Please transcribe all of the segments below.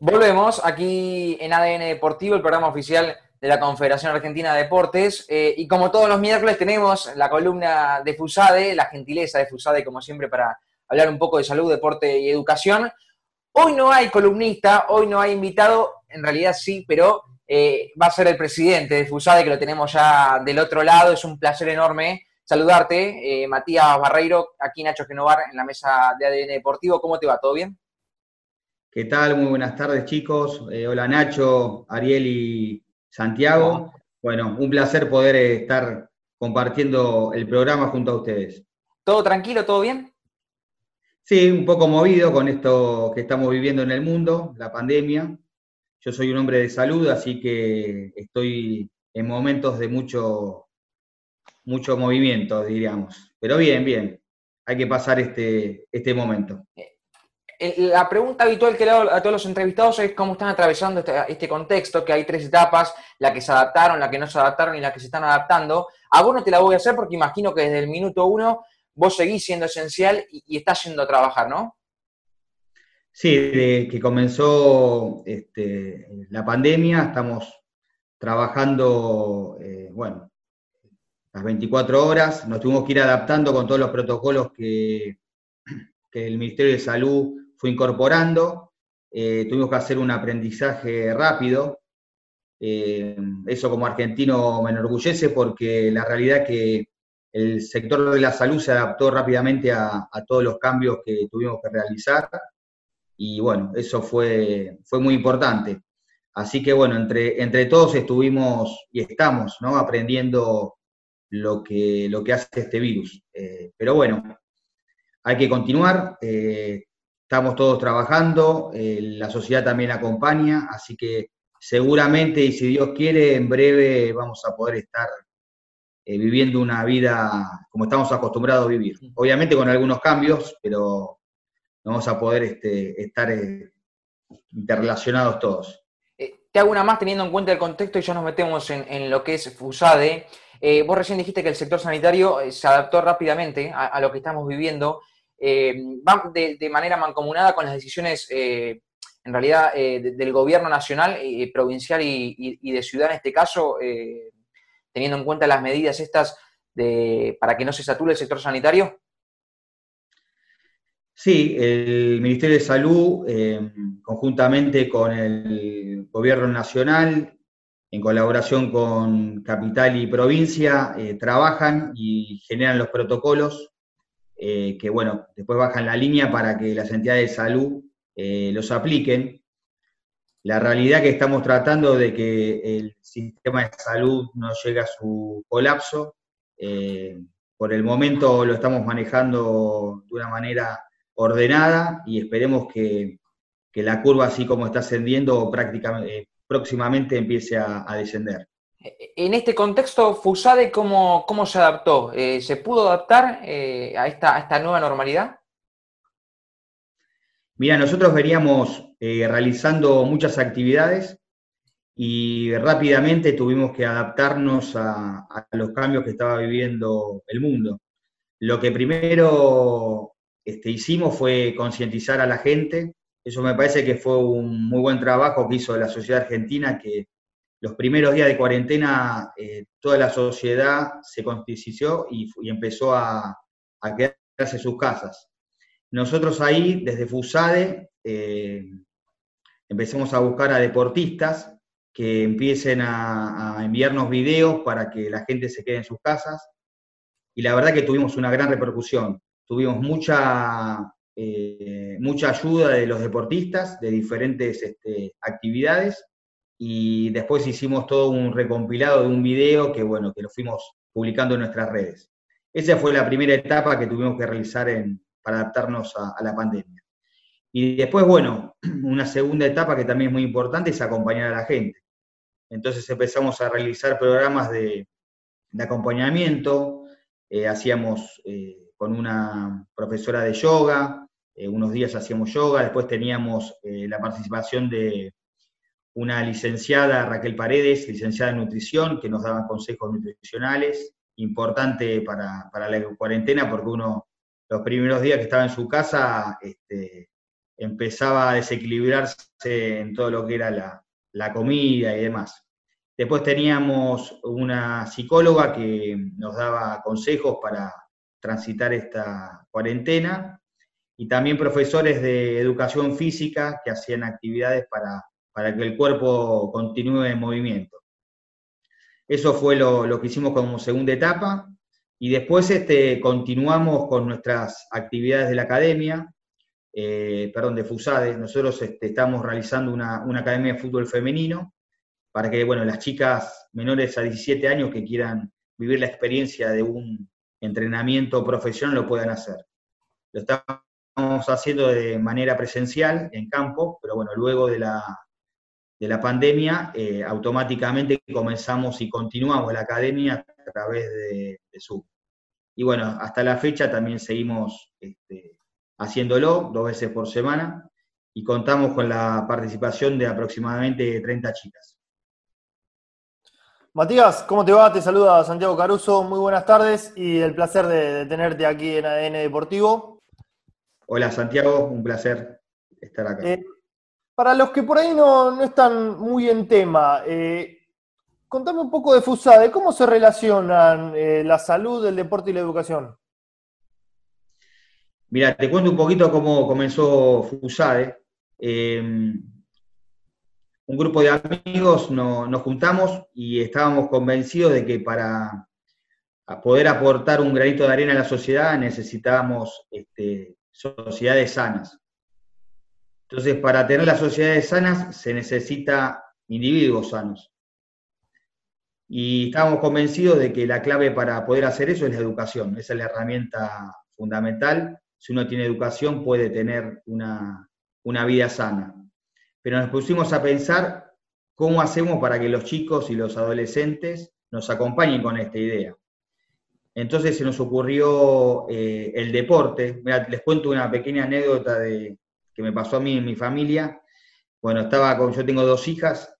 Volvemos aquí en ADN Deportivo, el programa oficial de la Confederación Argentina de Deportes. Eh, y como todos los miércoles tenemos la columna de FUSADE, la gentileza de FUSADE, como siempre, para hablar un poco de salud, deporte y educación. Hoy no hay columnista, hoy no hay invitado, en realidad sí, pero eh, va a ser el presidente de FUSADE, que lo tenemos ya del otro lado. Es un placer enorme saludarte, eh, Matías Barreiro, aquí Nacho Genovar en la mesa de ADN Deportivo. ¿Cómo te va? ¿Todo bien? ¿Qué tal? Muy buenas tardes, chicos. Eh, hola, Nacho, Ariel y Santiago. Bueno, un placer poder eh, estar compartiendo el programa junto a ustedes. ¿Todo tranquilo? ¿Todo bien? Sí, un poco movido con esto que estamos viviendo en el mundo, la pandemia. Yo soy un hombre de salud, así que estoy en momentos de mucho, mucho movimiento, diríamos. Pero bien, bien. Hay que pasar este, este momento. La pregunta habitual que le hago a todos los entrevistados es cómo están atravesando este, este, contexto, que hay tres etapas, la que se adaptaron, la que no se adaptaron y la que se están adaptando. A vos no te la voy a hacer porque imagino que desde el minuto uno vos seguís siendo esencial y, estás yendo a trabajar, ¿no? Sí, desde que comenzó este, la pandemia estamos trabajando, eh, bueno, las 24 horas, nos tuvimos que ir adaptando con todos los protocolos que, que el Ministerio de Salud fue incorporando, eh, tuvimos que hacer un aprendizaje rápido. Eh, eso como argentino me enorgullece porque la realidad es que el sector de la salud se adaptó rápidamente a, todos los cambios que tuvimos que realizar y bueno, eso fue, fue muy importante. Así que bueno, entre, entre todos estuvimos y estamos ¿no? aprendiendo lo que, lo que hace este virus. Eh, pero bueno, hay que continuar. Estamos todos trabajando, eh, la sociedad también acompaña, así que seguramente, y si Dios quiere, en breve vamos a poder estar eh, viviendo una vida como estamos acostumbrados a vivir. Obviamente con algunos cambios, pero vamos a poder este, estar eh, interrelacionados todos. te hago una más teniendo en cuenta el contexto y ya nos metemos en, lo que es FUSADE. vos recién dijiste que el sector sanitario se adaptó rápidamente a lo que estamos viviendo eh, van de, manera mancomunada con las decisiones, eh, en realidad, eh, del gobierno nacional, provincial y, de ciudad en este caso, teniendo en cuenta las medidas estas de, para que no se sature el sector sanitario? Sí, el Ministerio de Salud, conjuntamente con el Gobierno Nacional, en colaboración con Capital y Provincia, trabajan y generan los protocolos eh, que bueno, después bajan la línea para que las entidades de salud eh, los apliquen. La realidad que estamos tratando de que el sistema de salud no llegue a su colapso. Eh, por el momento lo estamos manejando de una manera ordenada y esperemos que, la curva, así como está ascendiendo, prácticamente, próximamente empiece a descender. En este contexto, FUSADE, ¿cómo, cómo se adaptó? Eh, ¿Se pudo adaptar eh, a, esta, esta, nueva normalidad? Mira, nosotros veníamos eh, realizando muchas actividades y rápidamente tuvimos que adaptarnos a, los cambios que estaba viviendo el mundo. Lo que primero este, hicimos fue concientizar a la gente. Eso me parece que fue un muy buen trabajo que hizo la sociedad argentina, que los primeros días de cuarentena eh, toda la sociedad se constituyó y, empezó a, quedarse en sus casas. Nosotros ahí, desde FUSADE, eh, empezamos a buscar a deportistas que empiecen a, enviarnos videos para que la gente se quede en sus casas. Y la verdad que tuvimos una gran repercusión. Tuvimos mucha, eh, mucha ayuda de los deportistas de diferentes este, actividades y después hicimos todo un recompilado de un video que, bueno, que lo fuimos publicando en nuestras redes. Esa fue la primera etapa que tuvimos que realizar para adaptarnos a, la pandemia. Y después, bueno, una segunda etapa que también es muy importante es acompañar a la gente. Entonces empezamos a realizar programas de, acompañamiento, eh, hacíamos eh, con una profesora de yoga, eh, unos días hacíamos yoga, después teníamos la participación de, una licenciada, Raquel Paredes, licenciada en nutrición, que nos daba consejos nutricionales, importante para, la cuarentena, porque uno, los primeros días que estaba en su casa, este, empezaba a desequilibrarse en todo lo que era la, la comida y demás. Después teníamos una psicóloga que nos daba consejos para transitar esta cuarentena y también profesores de educación física que hacían actividades para, para que el cuerpo continúe en movimiento. Eso fue lo, que hicimos como segunda etapa y después este, continuamos con nuestras actividades de la academia, eh, perdón, de FUSADE. Nosotros este, estamos realizando una, una academia de fútbol femenino para que bueno, las chicas menores a 17 años que quieran vivir la experiencia de un entrenamiento profesional lo puedan hacer. Lo estamos haciendo de manera presencial, en campo, pero bueno, luego de la, de la pandemia, eh, automáticamente comenzamos y continuamos la academia a través de, Zoom. Y bueno, hasta la fecha también seguimos este, haciéndolo dos veces por semana y contamos con la participación de aproximadamente 30 chicas. Matías, ¿cómo te va? Te saluda Santiago Caruso, muy buenas tardes y el placer de, tenerte aquí en ADN Deportivo. Hola Santiago, un placer estar acá. Eh, para los que por ahí no, están muy en tema, eh, contame un poco de FUSADE, ¿cómo se relacionan eh, la salud, el deporte y la educación? Mira, te cuento un poquito cómo comenzó FUSADE un grupo de amigos nos juntamos y estábamos convencidos de que para poder aportar un granito de arena a la sociedad necesitábamos este, sociedades sanas. Entonces, para tener las sociedades sanas se necesita individuos sanos. Y estábamos convencidos de que la clave para poder hacer eso es la educación. Esa es la herramienta fundamental. Si uno tiene educación puede tener una, una vida sana pero nos pusimos a pensar cómo hacemos para que los chicos y los adolescentes nos acompañen con esta idea. Entonces se nos ocurrió eh, el deporte. les cuento una pequeña anécdota de, que me pasó a mí en mi familia. Bueno, estaba con, yo tengo dos hijas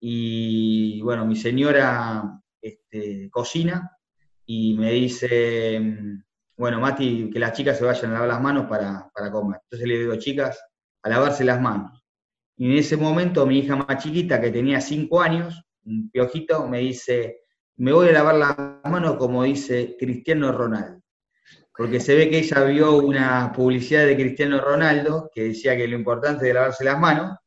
y bueno, mi señora este, cocina y me dice, bueno, Mati, que las chicas se vayan a lavar las manos para, para comer. Entonces le digo, chicas, a lavarse las manos. Y en ese momento mi hija más chiquita, que tenía cinco años, un piojito, me dice, me voy a lavar las manos como dice Cristiano Ronaldo. Porque se ve que ella vio una publicidad de Cristiano Ronaldo que decía que lo importante es lavarse las manos.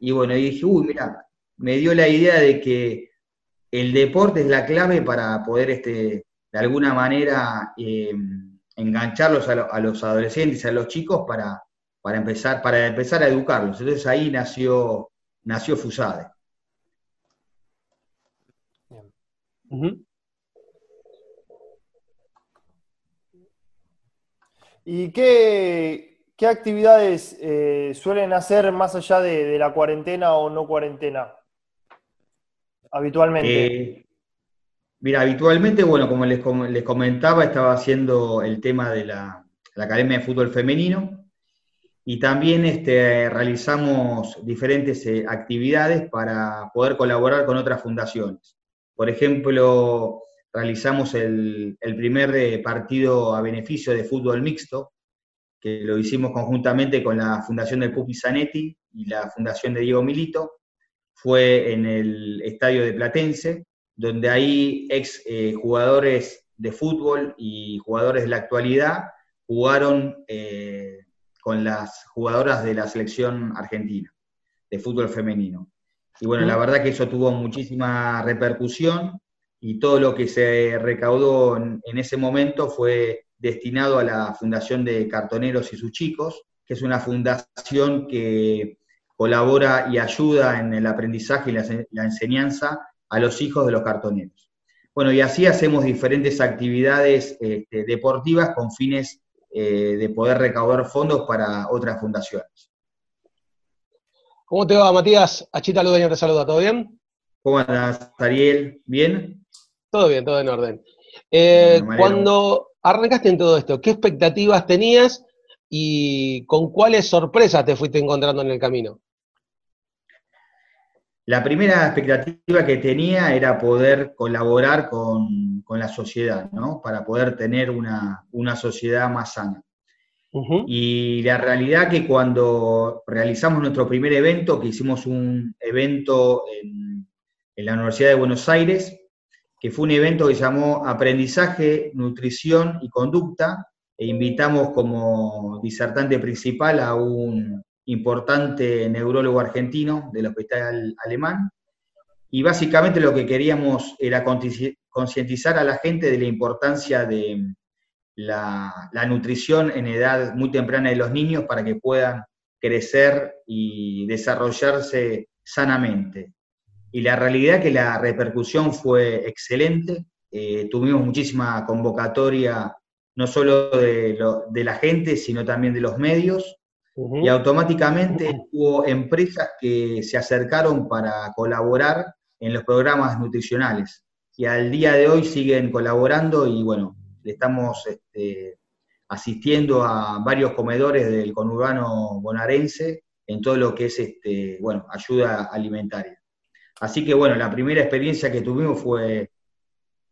Y bueno, y dije, uy, mira, me dio la idea de que el deporte es la clave para poder, este, de alguna manera, eh, engancharlos a, los adolescentes, a los chicos, para, para empezar, para empezar a educarlos. Entonces ahí nació, nació FUSADE. ¿Y qué, actividades eh, suelen hacer más allá de, la cuarentena o no cuarentena? Habitualmente. Eh, mira, habitualmente, bueno, como les, les, comentaba, estaba haciendo el tema de la, la Academia de Fútbol Femenino, y también este, realizamos diferentes eh, actividades para poder colaborar con otras fundaciones. Por ejemplo, realizamos el, primer eh, partido a beneficio de fútbol mixto, que lo hicimos conjuntamente con la Fundación del Pupi Zanetti y la Fundación de Diego Milito. Fue en el estadio de Platense, donde ahí ex eh, jugadores de fútbol y jugadores de la actualidad jugaron con las jugadoras de la selección argentina de fútbol femenino. Y bueno, la verdad que eso tuvo muchísima repercusión y todo lo que se recaudó en, ese momento fue destinado a la Fundación de Cartoneros y sus chicos, que es una fundación que colabora y ayuda en el aprendizaje y la, enseñanza a los hijos de los cartoneros. Bueno, y así hacemos diferentes actividades este, deportivas con fines eh, de poder recaudar fondos para otras fundaciones. ¿Cómo te va, Matías? Achita Ludeño te saluda, ¿todo bien? ¿Cómo andas, Ariel? ¿Bien? Todo bien, todo en orden. Eh, cuando arrancaste en todo esto, ¿qué expectativas tenías y con cuáles sorpresas te fuiste encontrando en el camino? La primera expectativa que tenía era poder colaborar con, la sociedad, ¿no? Para poder tener una, sociedad más sana. Y la realidad que cuando realizamos nuestro primer evento, que hicimos un evento en, en la Universidad de Buenos Aires, que fue un evento que llamó Aprendizaje, Nutrición y Conducta, e invitamos como disertante principal a un importante neurólogo argentino del Hospital Alemán, y básicamente lo que queríamos era concientizar a la gente de la importancia de la, nutrición en edad muy temprana de los niños para que puedan crecer y desarrollarse sanamente. Y la realidad es que la repercusión fue excelente. Eh, tuvimos muchísima convocatoria, no solo de, de, la gente, sino también de los medios. Y automáticamente hubo empresas que se acercaron para colaborar en los programas nutricionales. Y al día de hoy siguen colaborando y bueno, le estamos este, asistiendo a varios comedores del conurbano bonaerense en todo lo que es este, bueno, ayuda alimentaria. Así que bueno, la primera experiencia que tuvimos fue,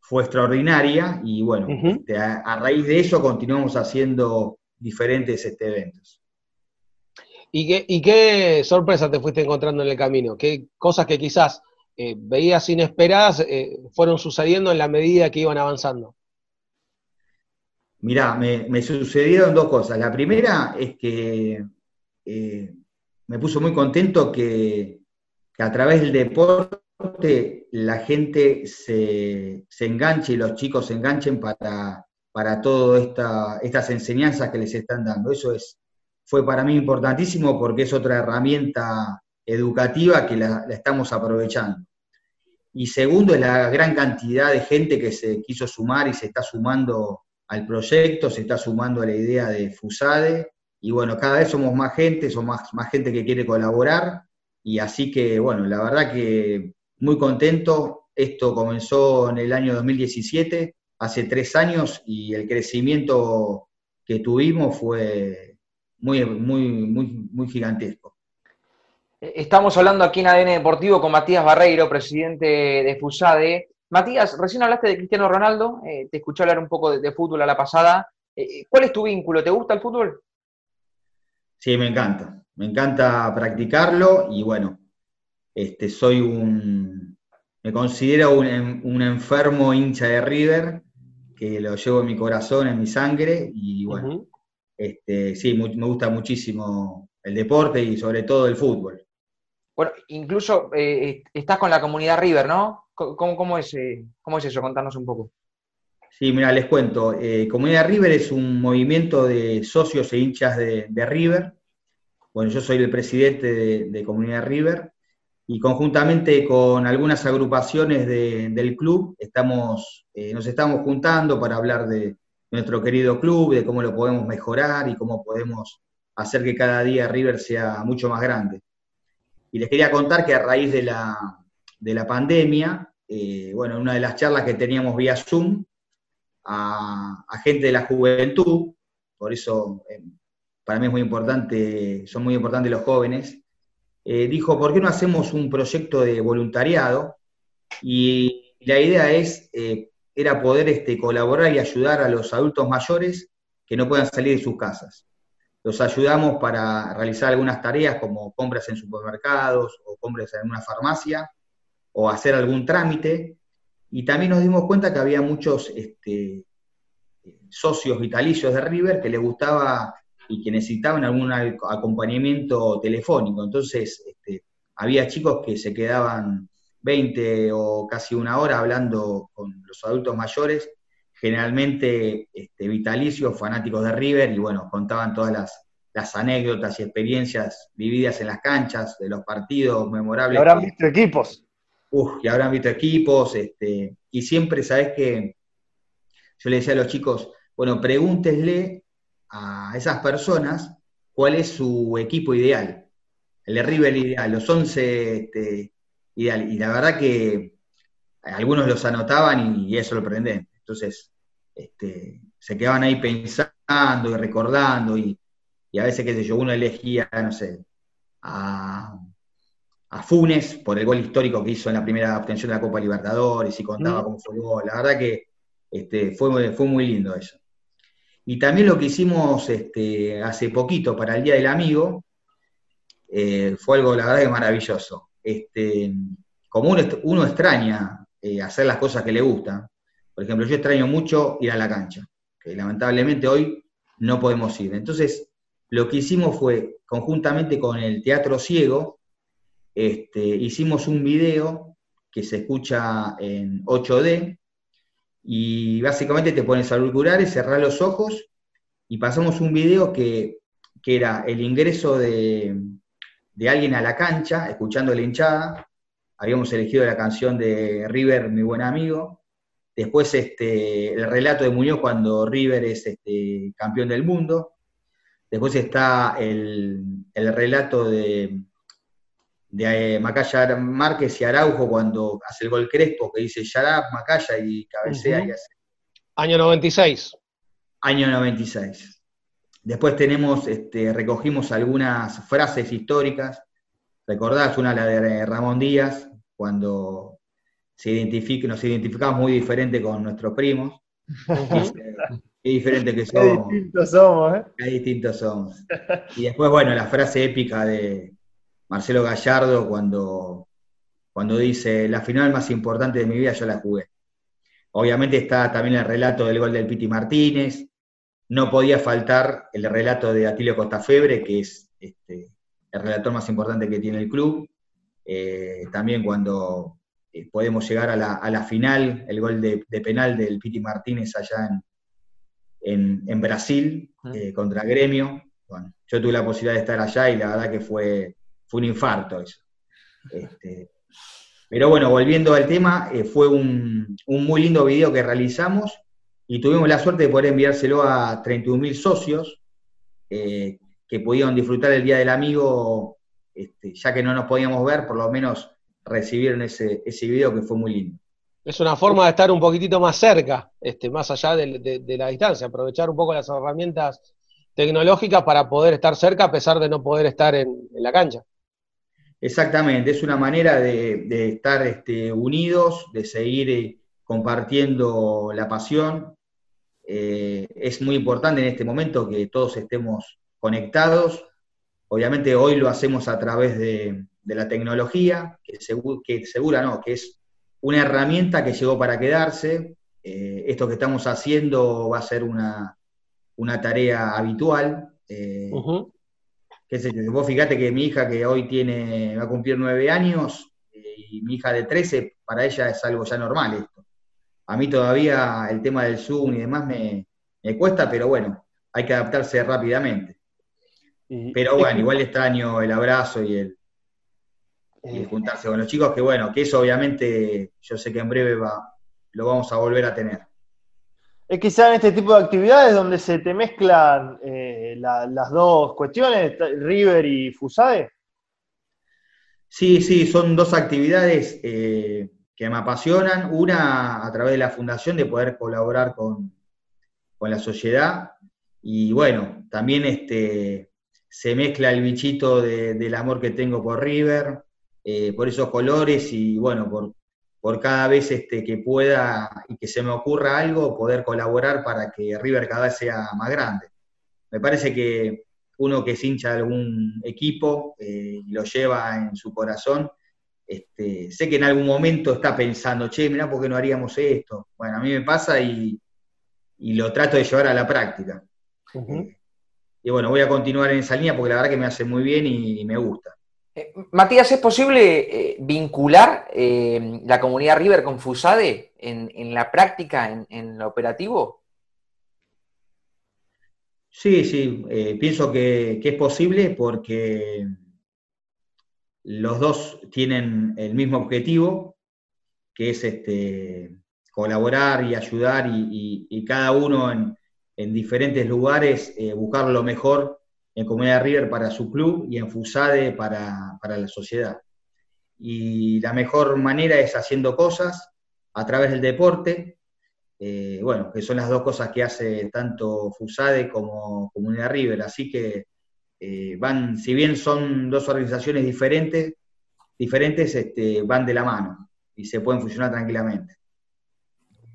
fue extraordinaria y bueno, este, a, raíz de eso continuamos haciendo diferentes este, eventos. ¿Y qué, ¿Y qué sorpresa te fuiste encontrando en el camino? ¿Qué cosas que quizás eh, veías inesperadas eh, fueron sucediendo en la medida que iban avanzando? Mirá, me, sucedieron dos cosas. La primera es que eh, me puso muy contento que, a través del deporte la gente se, enganche y los chicos se enganchen para, para todas esta, estas enseñanzas que les están dando. Eso es, fue para mí importantísimo porque es otra herramienta educativa que la, estamos aprovechando. Y segundo, es la gran cantidad de gente que se quiso sumar y se está sumando al proyecto, se está sumando a la idea de FUSADE. Y bueno, cada vez somos más gente, somos más, más gente que quiere colaborar. Y así que, bueno, la verdad que muy contento. Esto comenzó en el año 2017, hace tres años, y el crecimiento que tuvimos fue muy, muy, muy, muy gigantesco. Estamos hablando aquí en ADN Deportivo con Matías Barreiro, presidente de FUSADE. Matías, recién hablaste de Cristiano Ronaldo, eh, te escuché hablar un poco de, fútbol a la pasada. Eh, ¿Cuál es tu vínculo? ¿Te gusta el fútbol? Sí, me encanta. Me encanta practicarlo y bueno, este, soy un, me considero un, enfermo hincha de River, que lo llevo en mi corazón, en mi sangre y bueno, este, sí, me gusta muchísimo el deporte y sobre todo el fútbol. Bueno, incluso eh, estás con la comunidad River, ¿no? ¿Cómo, es, eh, ¿Cómo, es, eso? Contanos un poco. Sí, mira, les cuento. Eh, comunidad River es un movimiento de socios e hinchas de, River. Bueno, yo soy el presidente de, Comunidad River y conjuntamente con algunas agrupaciones del club estamos, nos estamos juntando para hablar de nuestro querido club, de cómo lo podemos mejorar y cómo podemos hacer que cada día River sea mucho más grande. Y les quería contar que a raíz de la, de la pandemia, eh, bueno, una de las charlas que teníamos vía Zoom, a, gente de la juventud, por eso eh, para mí es muy importante, son muy importantes los jóvenes, eh, dijo, ¿por qué no hacemos un proyecto de voluntariado? Y la idea es, era poder este, colaborar y ayudar a los adultos mayores que no puedan salir de sus casas los ayudamos para realizar algunas tareas como compras en supermercados o compras en una farmacia o hacer algún trámite. Y también nos dimos cuenta que había muchos este, socios vitalicios de River que les gustaba y que necesitaban algún acompañamiento telefónico. Entonces, este, había chicos que se quedaban 20 o casi una hora hablando con los adultos mayores generalmente este, vitalicios, fanáticos de River, y bueno, contaban todas las, anécdotas y experiencias vividas en las canchas, de los partidos memorables. Y habrán visto equipos. Uf, y habrán visto equipos, este, y siempre, ¿sabes que Yo le decía a los chicos, bueno, pregúntenle a esas personas cuál es su equipo ideal, el de River ideal, los 11 este, ideal. Y la verdad que algunos los anotaban y, y es sorprendente. Entonces, este, se quedaban ahí pensando y recordando, y, a veces, qué sé yo, uno elegía, no sé, a, Funes por el gol histórico que hizo en la primera obtención de la Copa Libertadores y contaba mm. cómo fue el gol. La verdad que este, fue, fue muy lindo eso. Y también lo que hicimos este, hace poquito para el Día del Amigo, eh, fue algo, la verdad, maravilloso. Este, como uno, extraña eh, hacer las cosas que le gustan, por ejemplo, yo extraño mucho ir a la cancha, que lamentablemente hoy no podemos ir. Entonces, lo que hicimos fue, conjuntamente con el Teatro Ciego, este, hicimos un video que se escucha en 8D, y básicamente te pones auriculares, cerrar los ojos, y pasamos un video que, que era el ingreso de, de alguien a la cancha, escuchando la hinchada. Habíamos elegido la canción de River, mi buen amigo. Después este, el relato de Muñoz cuando River es este, campeón del mundo. Después está el, relato de, de eh, Macaya Márquez y Araujo cuando hace el gol Crespo, que dice Yarab, Macaya y cabecea y hace. Año 96. Año 96. Después tenemos, este, recogimos algunas frases históricas. ¿Recordás una, la de Ramón Díaz, cuando se identifica, nos identificamos muy diferente con nuestros primos? Qué diferente que somos. Qué distintos somos, ¿eh? Qué distintos somos. Y después, bueno, la frase épica de Marcelo Gallardo cuando, cuando dice, la final más importante de mi vida yo la jugué. Obviamente está también el relato del gol del Piti Martínez, no podía faltar el relato de Atilio Costafebre, que es este, el relator más importante que tiene el club. Eh, también cuando eh, podemos llegar a la, final, el gol de, penal del Piti Martínez allá en, Brasil eh, contra Gremio. Bueno, yo tuve la posibilidad de estar allá y la verdad que fue, fue un infarto eso. Este, pero bueno, volviendo al tema, fue un, muy lindo video que realizamos y tuvimos la suerte de poder enviárselo a 31.000 socios eh, que pudieron disfrutar el Día del Amigo, este, ya que no nos podíamos ver, por lo menos recibieron ese, ese video que fue muy lindo. Es una forma de estar un poquitito más cerca, este, más allá de, la distancia, aprovechar un poco las herramientas tecnológicas para poder estar cerca a pesar de no poder estar en, la cancha. Exactamente, es una manera de, estar este, unidos, de seguir eh, compartiendo la pasión, eh, es muy importante en este momento que todos estemos conectados. Obviamente hoy lo hacemos a través de, la tecnología, que, segura no, que es una herramienta que llegó para quedarse. Eh, esto que estamos haciendo va a ser una, tarea habitual. Eh, vos fíjate que mi hija que hoy tiene, va a cumplir nueve años, y mi hija de 13, para ella es algo ya normal esto. A mí todavía el tema del Zoom y demás me, cuesta, pero bueno, hay que adaptarse rápidamente. pero bueno, igual extraño el abrazo y el, eh, juntarse con los chicos, que bueno, que eso obviamente yo sé que en breve va, lo vamos a volver a tener. Es quizá en este tipo de actividades donde se te mezclan eh, las dos cuestiones, River y Fusade. Sí, sí, son dos actividades eh, que me apasionan. Una, a través de la fundación, de poder colaborar con, la sociedad. Y bueno, también este, se mezcla el bichito del amor que tengo por River, eh, por esos colores y bueno, por, por cada vez este, que pueda y que se me ocurra algo, poder colaborar para que River cada vez sea más grande. Me parece que uno que es hincha de algún equipo eh, y lo lleva en su corazón, este, sé que en algún momento está pensando, che, mirá, ¿por qué no haríamos esto? Bueno, a mí me pasa y, lo trato de llevar a la práctica. Eh, y bueno, voy a continuar en esa línea porque la verdad que me hace muy bien y, me gusta. Eh, Matías, ¿es posible eh, vincular la comunidad River con Fusade en, la práctica, en, lo operativo? Sí, sí, pienso que, es posible porque los dos tienen el mismo objetivo, que es este, colaborar y ayudar y, cada uno en, diferentes lugares eh, buscar lo mejor en Comunidad River para su club y en FUSADE para, la sociedad. Y la mejor manera es haciendo cosas a través del deporte, eh, bueno, que son las dos cosas que hace tanto FUSADE como Comunidad River. Así que eh, van, si bien son dos organizaciones diferentes, diferentes este, van de la mano y se pueden funcionar tranquilamente.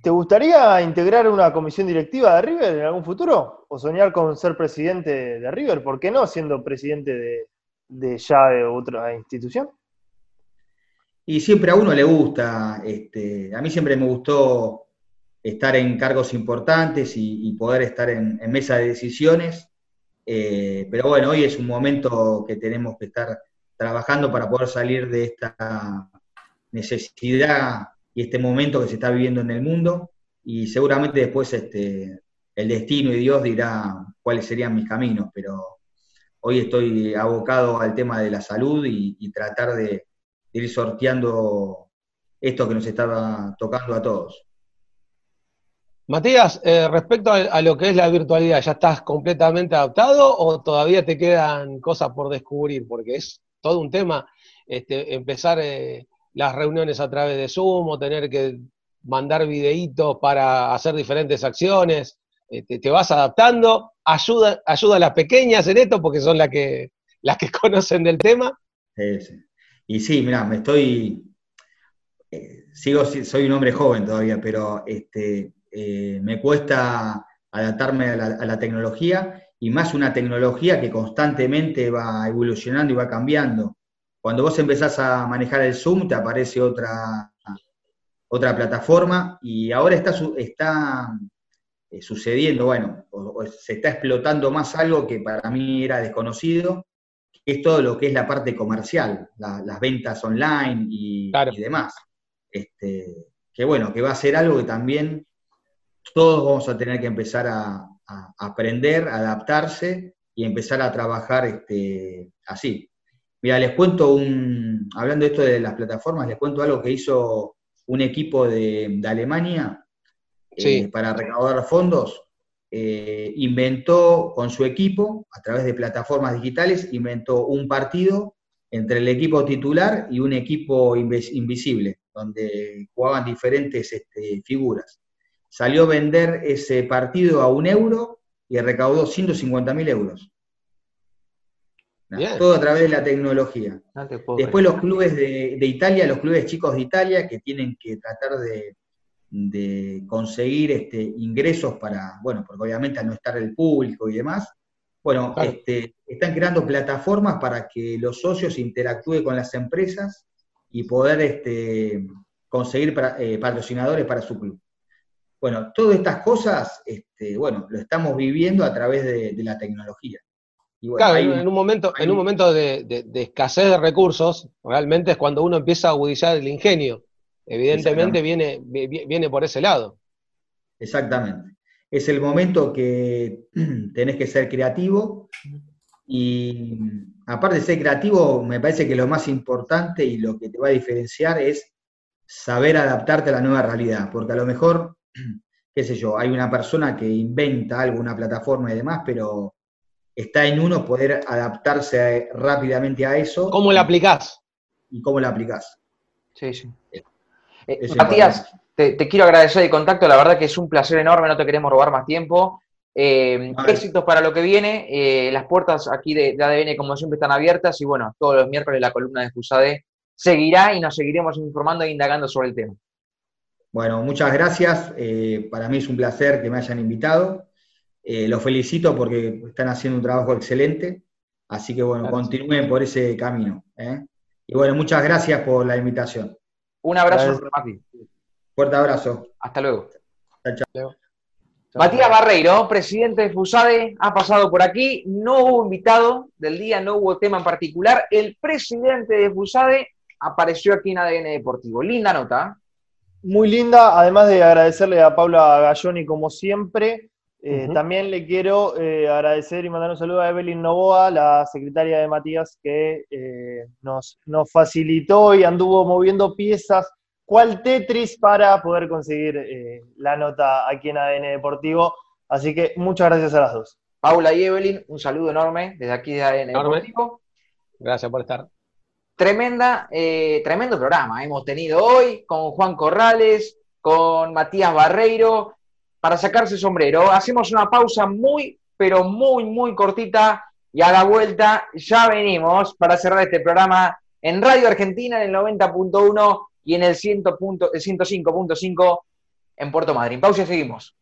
¿Te gustaría integrar una comisión directiva de River en algún futuro? ¿O soñar con ser presidente de River? ¿Por qué no siendo presidente de, de ya de otra institución? Y siempre a uno le gusta, este, a mí siempre me gustó estar en cargos importantes y, poder estar en, mesa de decisiones, eh, pero bueno, hoy es un momento que tenemos que estar trabajando para poder salir de esta necesidad y este momento que se está viviendo en el mundo, y seguramente después este, el destino y Dios dirá cuáles serían mis caminos, pero hoy estoy abocado al tema de la salud y, tratar de, ir sorteando esto que nos estaba tocando a todos. Matías, eh, respecto a, lo que es la virtualidad, ¿ya estás completamente adaptado o todavía te quedan cosas por descubrir? Porque es todo un tema este, empezar eh, las reuniones a través de Zoom o tener que mandar videitos para hacer diferentes acciones. Este, te vas adaptando, ayuda, ayuda a las pequeñas en esto porque son las que, las que conocen del tema. Y sí, mira, me estoy, eh, sigo, soy un hombre joven todavía, pero este, eh, me cuesta adaptarme a la, tecnología y más una tecnología que constantemente va evolucionando y va cambiando. Cuando vos empezás a manejar el Zoom, te aparece otra, otra plataforma y ahora está, está eh, sucediendo, bueno, se está explotando más algo que para mí era desconocido, que es todo lo que es la parte comercial, las ventas online y, demás. Este, que bueno, que va a ser algo que también todos vamos a tener que empezar a, a aprender, a adaptarse y empezar a trabajar este, así. Mira, les cuento un, hablando de esto de las plataformas, les cuento algo que hizo un equipo de, Alemania eh, para recaudar fondos. Eh, inventó con su equipo, a través de plataformas digitales, inventó un partido entre el equipo titular y un equipo invisible, donde jugaban diferentes este, figuras. Salió a vender ese partido a un euro y recaudó 150 mil euros. Todo a través de la tecnología. Después los clubes de, Italia, los clubes chicos de Italia, que tienen que tratar de, conseguir este, ingresos para, bueno, porque obviamente al no estar el público y demás, bueno, este, están creando plataformas para que los socios interactúen con las empresas y poder este, conseguir eh, patrocinadores para su club. Bueno, todas estas cosas, este, bueno, lo estamos viviendo a través de la tecnología claro, en un momento, en un momento de, escasez de recursos, realmente es cuando uno empieza a agudizar el ingenio. Evidentemente viene, viene por ese lado. Exactamente. Es el momento que tenés que ser creativo y aparte de ser creativo, me parece que lo más importante y lo que te va a diferenciar es saber adaptarte a la nueva realidad, porque a lo mejor, qué sé yo, hay una persona que inventa algo, una plataforma y demás, pero está en uno poder adaptarse rápidamente a eso. ¿Cómo la aplicás? Y cómo la aplicás. Sí, sí. Eh, Matías, te, quiero agradecer el contacto, la verdad que es un placer enorme, no te queremos robar más tiempo. Eh, éxitos para lo que viene, eh, las puertas aquí de, ADN como siempre están abiertas y bueno, todos los miércoles la columna de Fusade seguirá y nos seguiremos informando e indagando sobre el tema. Bueno, muchas gracias, para mí es un placer que me hayan invitado eh, los felicito porque están haciendo un trabajo excelente, así que bueno, continúen por ese camino. ¿eh? Y bueno, muchas gracias por la invitación. Un abrazo, Mati. Fuerte abrazo. Hasta luego. Chao, Matías Barreiro, presidente de FUSADE, ha pasado por aquí. No hubo invitado del día, no hubo tema en particular. El presidente de FUSADE apareció aquí en ADN Deportivo. Linda nota. Muy linda, además de agradecerle a Paula Galloni como siempre eh, también le quiero eh, agradecer y mandar un saludo a Evelyn Novoa, la secretaria de Matías, que eh, nos, nos, facilitó y anduvo moviendo piezas, cual Tetris, para poder conseguir la nota aquí en ADN Deportivo. Así que muchas gracias a las dos. Paula y Evelyn, un saludo enorme desde aquí de ADN Deportivo. Gracias por estar. Tremenda, tremendo programa hemos tenido hoy con Juan Corrales, con Matías Barreiro para sacarse sombrero. Hacemos una pausa muy, pero muy, muy cortita y a la vuelta ya venimos para cerrar este programa en Radio Argentina en el 90.1 y en el 100.5.5 en Puerto Madryn. Pausa y seguimos.